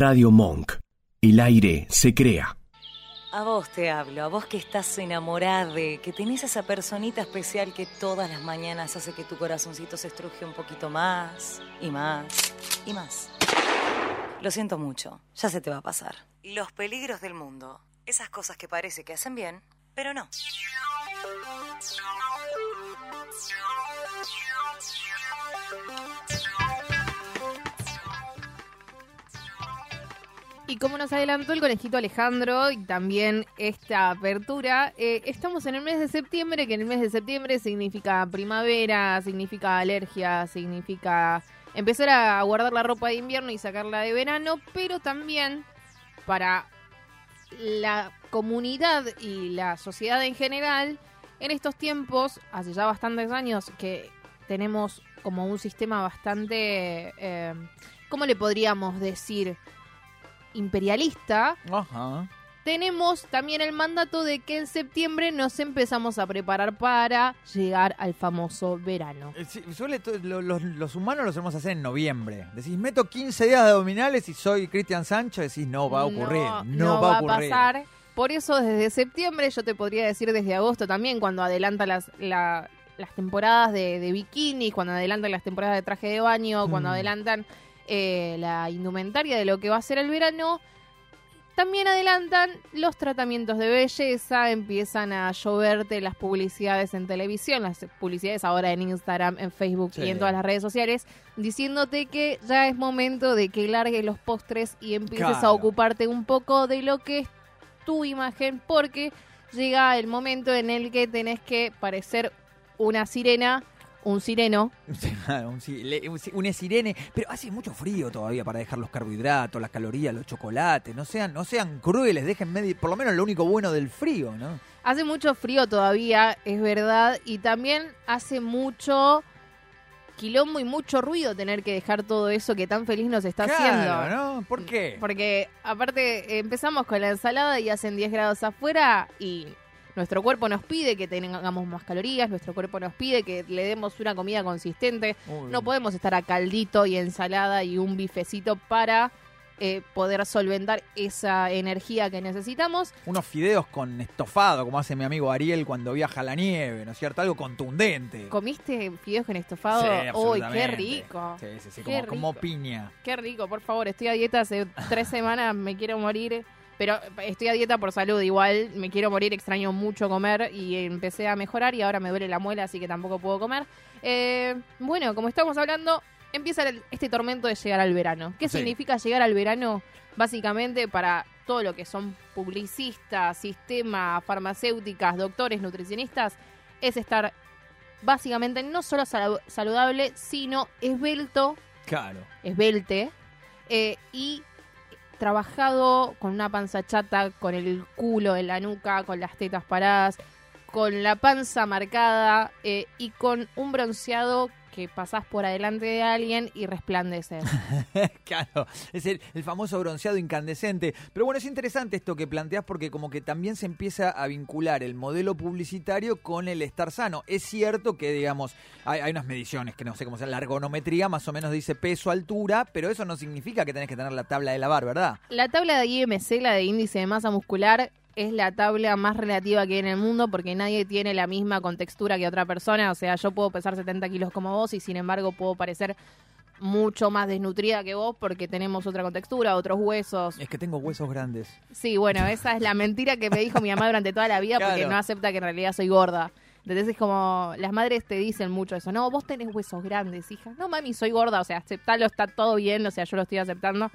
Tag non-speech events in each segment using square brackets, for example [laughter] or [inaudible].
Radio Monk. El aire se crea. A vos te hablo, a vos que estás enamorada, que tenés esa personita especial que todas las mañanas hace que tu corazoncito se estruje un poquito más y más y más. Lo siento mucho, ya se te va a pasar. Los peligros del mundo, esas cosas que parece que hacen bien, pero no. Y como nos adelantó el conejito Alejandro y también esta apertura, eh, estamos en el mes de septiembre, que en el mes de septiembre significa primavera, significa alergia, significa empezar a guardar la ropa de invierno y sacarla de verano, pero también para la comunidad y la sociedad en general, en estos tiempos, hace ya bastantes años que tenemos como un sistema bastante, eh, ¿cómo le podríamos decir? Imperialista, Ajá. tenemos también el mandato de que en septiembre nos empezamos a preparar para llegar al famoso verano. Eh, sí, suele to- lo- los, los humanos lo solemos hacer en noviembre. Decís, meto 15 días de abdominales y soy Cristian Sancho. Decís, no va a ocurrir. No, va, a ocurrir. pasar. Por eso desde septiembre, yo te podría decir desde agosto también, cuando adelanta las, la- las temporadas de, de bikinis, cuando adelantan las temporadas de traje de baño, cuando Mm. adelantan eh, la indumentaria de lo que va a ser el verano. También adelantan los tratamientos de belleza, empiezan a lloverte las publicidades en televisión, las publicidades ahora en Instagram, en Facebook Sí. y en todas las redes sociales, diciéndote que ya es momento de que largues los postres y empieces a ocuparte un poco de lo que es tu imagen, porque llega el momento en el que tenés que parecer una sirena, un sireno, [laughs] un, sirene. Pero hace mucho frío todavía para dejar los carbohidratos, las calorías, los chocolates. No sean, no sean crueles, dejen medio, por lo menos lo único bueno del frío, ¿no? Hace mucho frío todavía, es verdad, y también hace mucho quilombo y mucho ruido tener que dejar todo eso que tan feliz nos está haciendo. Claro, ¿no? ¿Por qué? Porque aparte empezamos con la ensalada y hacen 10 grados afuera y nuestro cuerpo nos pide que tengamos más calorías, nuestro cuerpo nos pide que le demos una comida consistente. Uy. No podemos estar a caldito y ensalada y un bifecito para eh, poder solventar esa energía que necesitamos. Unos fideos con estofado, como hace mi amigo Ariel cuando viaja a la nieve, ¿no es cierto? Algo contundente. ¿Comiste fideos con estofado? Sí, ¡Uy, qué rico! Sí, sí, sí, como, piña. Qué rico, por favor. Estoy a dieta hace tres semanas, me quiero morir. Pero estoy a dieta por salud, igual me quiero morir, extraño mucho comer y empecé a mejorar y ahora me duele la muela, así que tampoco puedo comer. Eh, bueno, como estamos hablando, empieza el- este tormento de llegar al verano. ¿Qué Sí. significa llegar al verano? Básicamente para todo lo que son publicistas, sistemas, farmacéuticas, doctores, nutricionistas, es estar básicamente no solo salu- saludable, sino esbelto Claro. esbelte eh, y trabajado con una panza chata, con el culo en la nuca, con las tetas paradas, con la panza marcada eh, y con un bronceado que pasás por adelante de alguien y resplandeces. [laughs] claro, es el, el famoso bronceado incandescente. Pero bueno, es interesante esto que planteas porque como que también se empieza a vincular el modelo publicitario con el estar sano. Es cierto que, digamos, hay, hay unas mediciones que no sé cómo se llama, la ergonometría más o menos dice peso, altura, pero eso no significa que tenés que tener la tabla de lavar, ¿verdad? La tabla de IMC, la de índice de masa muscular, es la tabla más relativa que hay en el mundo porque nadie tiene la misma contextura que otra persona. O sea, yo puedo pesar 70 kilos como vos y sin embargo puedo parecer mucho más desnutrida que vos porque tenemos otra contextura, otros huesos. Es que tengo huesos grandes. Sí, bueno, esa es la mentira que me dijo mi mamá durante toda la vida porque no acepta que en realidad soy gorda. Entonces es como, las madres te dicen mucho eso, no, vos tenés huesos grandes, hija. No, mami, soy gorda, o sea, aceptalo, está todo bien, o sea, yo lo estoy aceptando.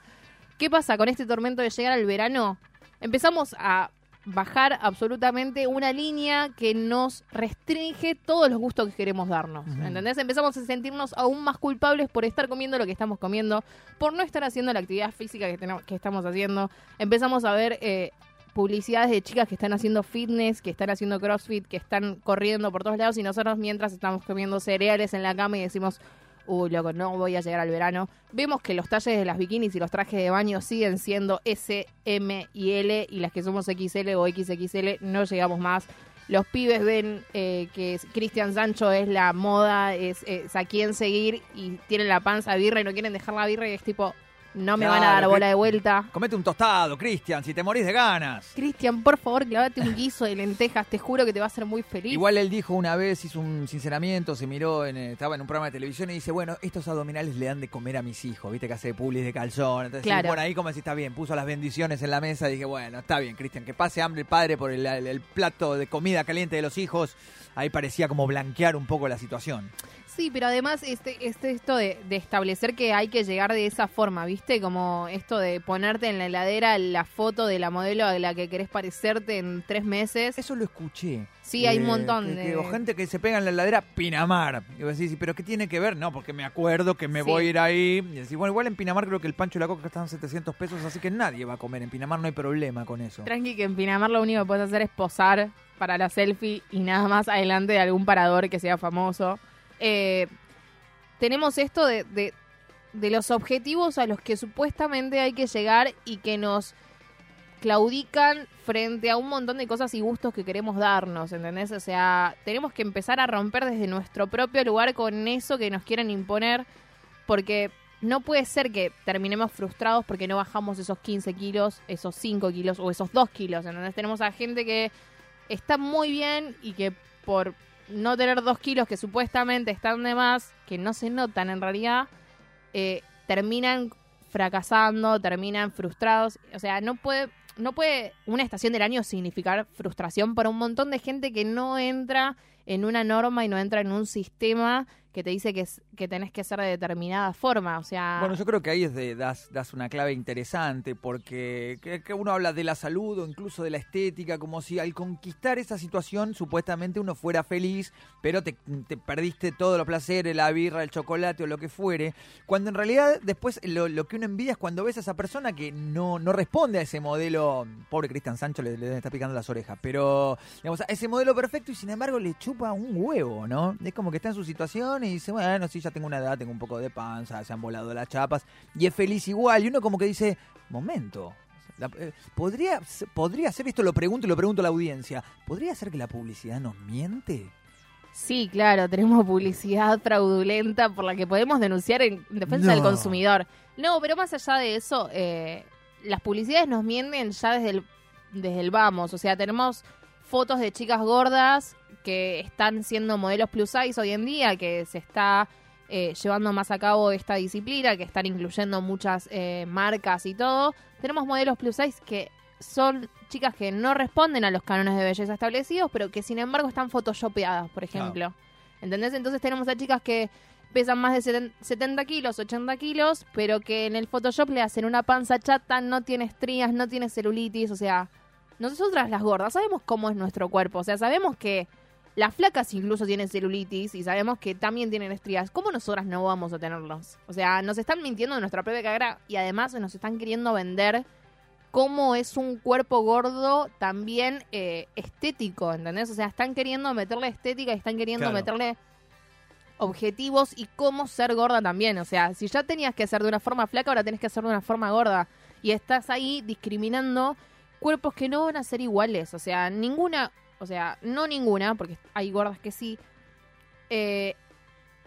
¿Qué pasa con este tormento de llegar al verano? Empezamos a bajar absolutamente una línea que nos restringe todos los gustos que queremos darnos. Ujú. ¿Entendés? Empezamos a sentirnos aún más culpables por estar comiendo lo que estamos comiendo, por no estar haciendo la actividad física que, tenemos, que estamos haciendo. Empezamos a ver eh, publicidades de chicas que están haciendo fitness, que están haciendo crossfit, que están corriendo por todos lados y nosotros mientras estamos comiendo cereales en la cama y decimos, uy, loco, no voy a llegar al verano. Vemos que los talles de las bikinis y los trajes de baño siguen siendo S, M y L y las que somos XL o XXL no llegamos más. Los pibes ven eh, que Cristian Sancho es la moda, es, es a quién seguir y tienen la panza birra y no quieren dejar la birra y es tipo, no me van a Claro, dar bola de vuelta. Comete un tostado, Cristian, si te morís de ganas. Cristian, por favor, clavate un guiso de lentejas, te juro que te va a hacer muy feliz. Igual él dijo una vez, hizo un sinceramiento, se miró, en, eh, estaba en un programa de televisión y dice, bueno, estos abdominales le dan de comer a mis hijos, viste que hace pulis de calzón. Entonces, Claro. bueno, ahí como si está bien, puso las bendiciones en la mesa y dije, bueno, está bien, Cristian, que pase hambre el padre por el, el- el plato de comida caliente de los hijos. Ahí parecía como blanquear un poco la situación. Sí, pero además este, este esto de, de establecer que hay que llegar de esa forma, ¿viste? Como esto de ponerte en la heladera la foto de la modelo a la que querés parecerte en tres meses. Eso lo escuché. Sí, hay un Eh, montón que- de- que- o gente que se pega en la heladera, Pinamar. Y vos decís, ¿pero qué tiene que ver? No, porque me acuerdo que me Sí. voy a ir ahí. Y decís, bueno, igual en Pinamar creo que el pancho y la coca están 700 pesos, así que nadie va a comer. En Pinamar no hay problema con eso. Tranqui que en Pinamar lo único que puedes hacer es posar para la selfie y nada más adelante de algún parador que sea famoso. Eh, tenemos esto de, de, de los objetivos a los que supuestamente hay que llegar y que nos claudican frente a un montón de cosas y gustos que queremos darnos, ¿entendés? O sea, tenemos que empezar a romper desde nuestro propio lugar con eso que nos quieren imponer, porque no puede ser que terminemos frustrados porque no bajamos esos 15 kilos, esos 5 kilos o esos 2 kilos, ¿entendés? Tenemos a gente que está muy bien y que por no tener 2 kilos que supuestamente están de más, que no se notan en realidad, eh, terminan fracasando, terminan frustrados. O sea, no puede, no puede una estación del año significar frustración para un montón de gente que no entra en una norma y no entra en un sistema que te dice que, es- que tenés que ser de determinada forma. O sea, Bueno, yo creo que ahí es de, das, das una clave interesante porque que, uno habla de la salud o incluso de la estética, como si al conquistar esa situación supuestamente uno fuera feliz, pero te, te perdiste todos los placeres, la birra, el chocolate o lo que fuere, cuando en realidad después lo, lo que uno envidia es cuando ves a esa persona que no, no responde a ese modelo, pobre Cristian Sancho le, le está picando las orejas, pero digamos, a ese modelo perfecto y sin embargo le chupa un huevo, ¿no? Es como que está en su situación y dice, bueno, sí, ya tengo una edad, tengo un poco de panza, se han volado las chapas, y es feliz igual. Y uno como que dice, momento, la- eh, ¿podría, ¿podría ser esto? Lo pregunto y lo pregunto a la audiencia. ¿Podría ser que la publicidad nos miente? Sí, claro, tenemos publicidad fraudulenta por la que podemos denunciar en defensa del consumidor. No, pero más allá de eso, eh, las publicidades nos mienten ya desde el, desde el vamos. O sea, tenemos fotos de chicas gordas que están siendo modelos plus size hoy en día, que se está eh, llevando más a cabo esta disciplina, que están incluyendo muchas eh, marcas y todo. Tenemos modelos plus size que son chicas que no responden a los cánones de belleza establecidos, pero que sin embargo están photoshopeadas, por ejemplo. ¿Entendés? Entonces tenemos a chicas que pesan más de seten- 70 kilos, 80 kilos, pero que en el Photoshop le hacen una panza chata, no tiene estrías, no tiene celulitis, o sea, nosotras las gordas sabemos cómo es nuestro cuerpo, o sea, sabemos que las flacas incluso tienen celulitis y sabemos que también tienen estrías. ¿Cómo nosotras no vamos a tenerlos? O sea, nos están mintiendo de nuestra propia cara y además nos están queriendo vender cómo es un cuerpo gordo también eh, estético, ¿entendés? O sea, están queriendo meterle estética y están queriendo Claro. meterle objetivos y cómo ser gorda también. O sea, si ya tenías que ser de una forma flaca, ahora tenés que ser de una forma gorda. Y estás ahí discriminando cuerpos que no van a ser iguales. O sea, ninguna, o sea, no ninguna, porque hay gordas que sí. Eh,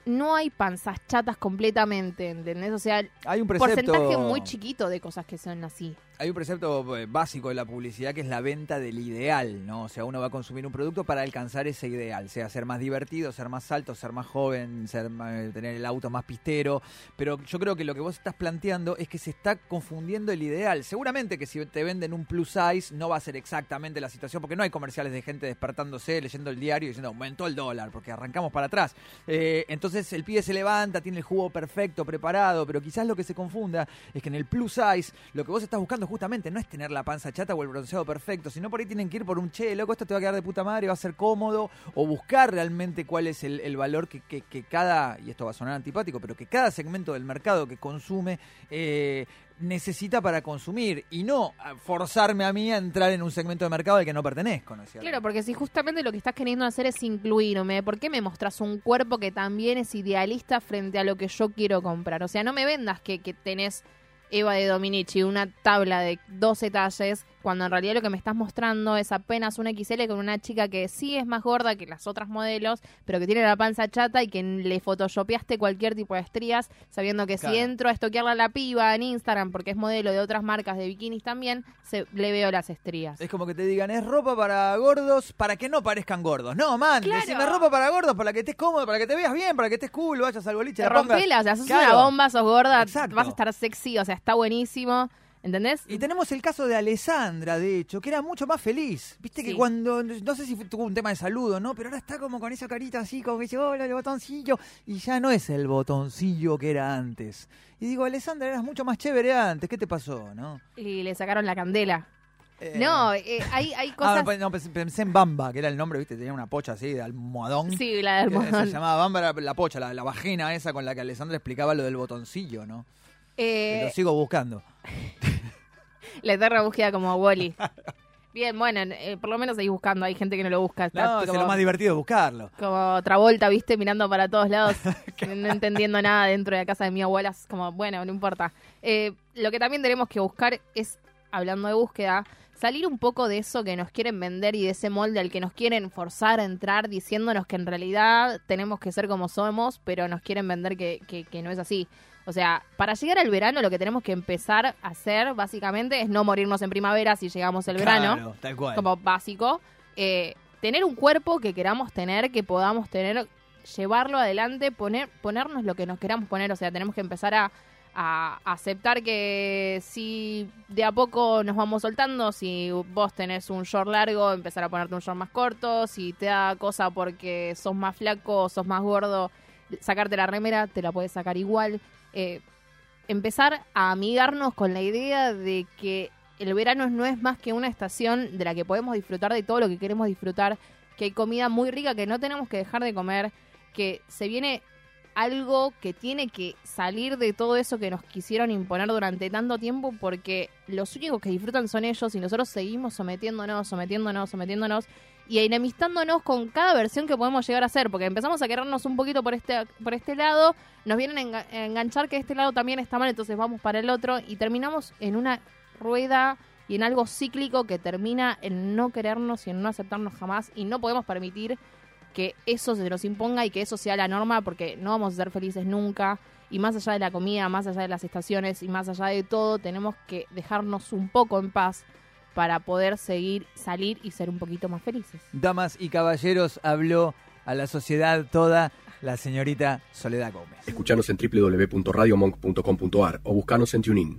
no hay panzas chatas completamente, ¿entendés? O sea, Hay un porcentaje muy chiquito de cosas que son así. Hay un precepto eh, básico de la publicidad que es la venta del ideal, ¿no? O sea, uno va a consumir un producto para alcanzar ese ideal, sea ser más divertido, ser más alto, ser más joven, ser eh, tener el auto más pistero. Pero yo creo que lo que vos estás planteando es que se está confundiendo el ideal. Seguramente que si te venden un plus size no va a ser exactamente la situación, porque no hay comerciales de gente despertándose, leyendo el diario y diciendo aumentó el dólar, porque arrancamos para atrás. Eh, entonces el pibe se levanta, tiene el jugo perfecto, preparado, pero quizás lo que se confunda es que en el plus size lo que vos estás buscando justamente no es tener la panza chata o el bronceado perfecto, sino por ahí tienen que ir por un che, loco, esto te va a quedar de puta madre, va a ser cómodo, o buscar realmente cuál es el, el valor que, que- que cada, y esto va a sonar antipático, pero que cada segmento del mercado que consume eh, necesita para consumir, y no forzarme a mí a entrar en un segmento de mercado al que no pertenezco, ¿no es cierto? Claro, porque si justamente lo que estás queriendo hacer es incluirme, ¿por qué me mostras un cuerpo que también es idealista frente a lo que yo quiero comprar? O sea, no me vendas que, que tenés Eva de Dominici, una tabla de 12 talles, cuando en realidad lo que me estás mostrando es apenas una XL con una chica que sí es más gorda que las otras modelos, pero que tiene la panza chata y que le photoshopeaste cualquier tipo de estrías, sabiendo que Claro. si entro a estoquearla a la piba en Instagram, porque es modelo de otras marcas de bikinis también, se, le veo las estrías. Es como que te digan, es ropa para gordos para que no parezcan gordos. No, man, Claro. decime ropa para gordos para que estés cómodo, para que te veas bien, para que estés cool, vayas al boliche. Te rompela, o sea, sos Claro. una bomba, sos gorda, Exacto. vas a estar sexy, o sea, está buenísimo, ¿entendés? Y tenemos el caso de Alessandra, de hecho, que era mucho más feliz. Viste que cuando, no sé si tuvo un tema de salud o no, pero ahora está como con esa carita así, como que dice, hola, el botoncillo. Y ya no es el botoncillo que era antes. Y digo, Alessandra, eras mucho más chévere antes, ¿qué te pasó, no? Y le sacaron la candela. Eh, No, eh, hay, hay Ah, cosas... no, no, pensé, pensé en Bamba, que era el nombre, viste, tenía una pocha así de almohadón. Sí, la del Que Se almohadón. llamaba Bamba, era la pocha, la, la vagina esa con la que Alessandra explicaba lo del botoncillo, ¿no? Eh, lo sigo buscando. [laughs] la eterna búsqueda como Wally. Bien, bueno, eh, por lo menos seguís buscando. Hay gente que no lo busca. Está No, es como, lo más divertido buscarlo. como Travolta, viste, mirando para todos lados, [laughs] no entendiendo nada dentro de la casa de mi abuela. Es como, bueno, no importa. Eh, lo que también tenemos que buscar es, hablando de búsqueda, salir un poco de eso que nos quieren vender y de ese molde al que nos quieren forzar a entrar diciéndonos que en realidad tenemos que ser como somos, pero nos quieren vender que, que, que no es así. O sea, para llegar al verano lo que tenemos que empezar a hacer básicamente es no morirnos en primavera si llegamos el verano Claro, tal cual. como básico. Eh, tener un cuerpo que queramos tener, que podamos tener, llevarlo adelante, poner, ponernos lo que nos queramos poner. O sea, tenemos que empezar a, a aceptar que si de a poco nos vamos soltando, si vos tenés un short largo, empezar a ponerte un short más corto, si te da cosa porque sos más flaco sos más gordo, sacarte la remera, te la puedes sacar igual. Eh, empezar a amigarnos con la idea de que el verano no es más que una estación de la que podemos disfrutar de todo lo que queremos disfrutar, que hay comida muy rica que no tenemos que dejar de comer, que se viene algo que tiene que salir de todo eso que nos quisieron imponer durante tanto tiempo porque los únicos que disfrutan son ellos y nosotros seguimos sometiéndonos, sometiéndonos, sometiéndonos y enemistándonos con cada versión que podemos llegar a hacer, porque empezamos a querernos un poquito por este, por este lado, nos vienen a enga- a enganchar que este lado también está mal, entonces vamos para el otro y terminamos en una rueda y en algo cíclico que termina en no querernos y en no aceptarnos jamás y no podemos permitir que eso se nos imponga y que eso sea la norma porque no vamos a ser felices nunca y más allá de la comida, más allá de las estaciones y más allá de todo, tenemos que dejarnos un poco en paz para poder seguir, salir y ser un poquito más felices. Damas y caballeros, habló a la sociedad toda la señorita Soledad Gómez. Escuchanos en www.radiomonk.com.ar o buscanos en TuneIn.